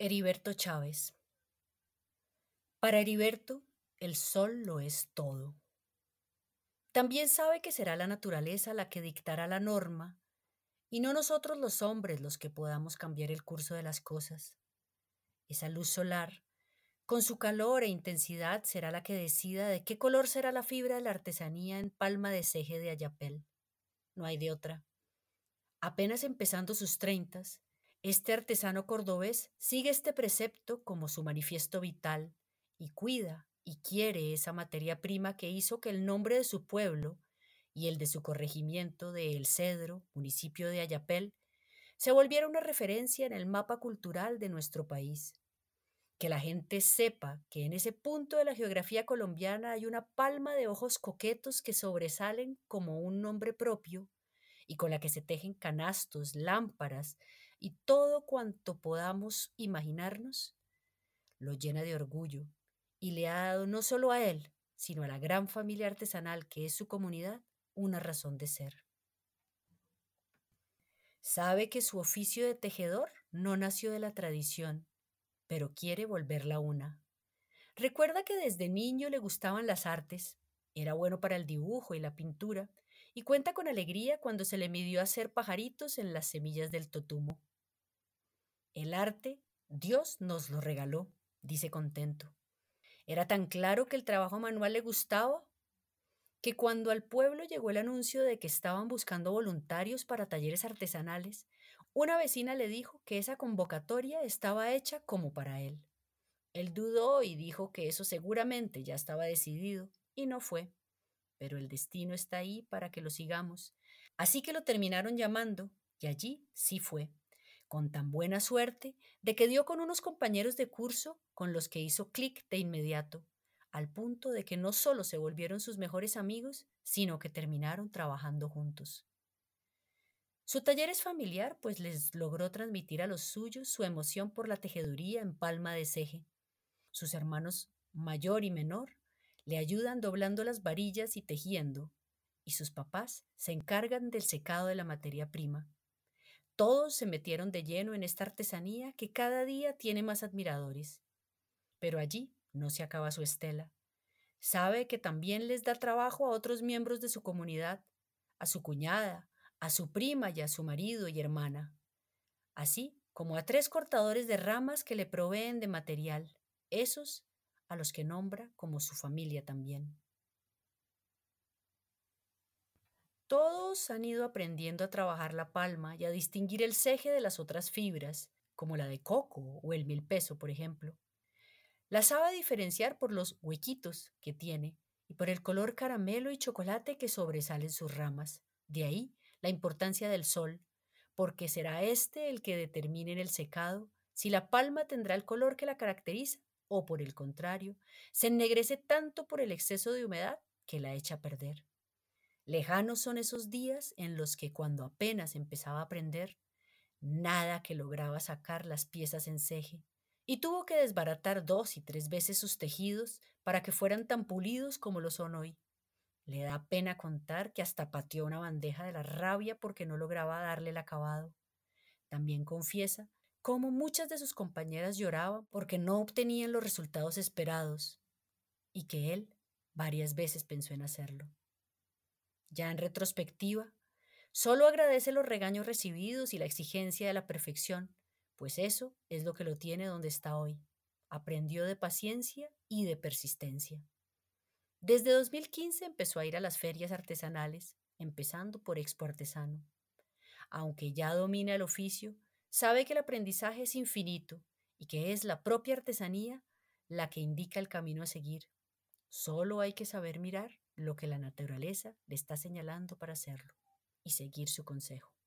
Heriberto Chávez Para Heriberto, el sol lo es todo. También sabe que será la naturaleza la que dictará la norma y no nosotros los hombres los que podamos cambiar el curso de las cosas. Esa luz solar, con su calor e intensidad, será la que decida de qué color será la fibra de la artesanía en palma de ceje de Ayapel. No hay de otra. Apenas empezando sus treintas, este artesano cordobés sigue este precepto como su manifiesto vital y cuida y quiere esa materia prima que hizo que el nombre de su pueblo y el de su corregimiento de El Cedro, municipio de Ayapel, se volviera una referencia en el mapa cultural de nuestro país. Que la gente sepa que en ese punto de la geografía colombiana hay una palma de ojos coquetos que sobresalen como un nombre propio y con la que se tejen canastos, lámparas y todo cuanto podamos imaginarnos, lo llena de orgullo y le ha dado no solo a él, sino a la gran familia artesanal que es su comunidad, una razón de ser. Sabe que su oficio de tejedor no nació de la tradición, pero quiere volverla una. Recuerda que desde niño le gustaban las artes, era bueno para el dibujo y la pintura, y cuenta con alegría cuando se le midió hacer pajaritos en las semillas del totumo. El arte, Dios nos lo regaló, dice contento. Era tan claro que el trabajo manual le gustaba que cuando al pueblo llegó el anuncio de que estaban buscando voluntarios para talleres artesanales, una vecina le dijo que esa convocatoria estaba hecha como para él. Él dudó y dijo que eso seguramente ya estaba decidido, y no fue pero el destino está ahí para que lo sigamos. Así que lo terminaron llamando, y allí sí fue, con tan buena suerte de que dio con unos compañeros de curso con los que hizo clic de inmediato, al punto de que no solo se volvieron sus mejores amigos, sino que terminaron trabajando juntos. Su taller es familiar, pues les logró transmitir a los suyos su emoción por la tejeduría en palma de ceje. Sus hermanos mayor y menor le ayudan doblando las varillas y tejiendo, y sus papás se encargan del secado de la materia prima. Todos se metieron de lleno en esta artesanía que cada día tiene más admiradores. Pero allí no se acaba su estela. Sabe que también les da trabajo a otros miembros de su comunidad, a su cuñada, a su prima y a su marido y hermana, así como a tres cortadores de ramas que le proveen de material. Esos a los que nombra como su familia también. Todos han ido aprendiendo a trabajar la palma y a distinguir el ceje de las otras fibras, como la de coco o el milpeso, por ejemplo. La sabe diferenciar por los huequitos que tiene y por el color caramelo y chocolate que sobresalen sus ramas. De ahí la importancia del sol, porque será este el que determine en el secado si la palma tendrá el color que la caracteriza o por el contrario, se ennegrece tanto por el exceso de humedad que la echa a perder. Lejanos son esos días en los que cuando apenas empezaba a aprender, nada que lograba sacar las piezas en ceje, y tuvo que desbaratar dos y tres veces sus tejidos para que fueran tan pulidos como lo son hoy. Le da pena contar que hasta pateó una bandeja de la rabia porque no lograba darle el acabado. También confiesa cómo muchas de sus compañeras lloraban porque no obtenían los resultados esperados y que él varias veces pensó en hacerlo. Ya en retrospectiva, solo agradece los regaños recibidos y la exigencia de la perfección, pues eso es lo que lo tiene donde está hoy. Aprendió de paciencia y de persistencia. Desde 2015 empezó a ir a las ferias artesanales, empezando por Expo Artesano. Aunque ya domina el oficio, Sabe que el aprendizaje es infinito y que es la propia artesanía la que indica el camino a seguir. Solo hay que saber mirar lo que la naturaleza le está señalando para hacerlo y seguir su consejo.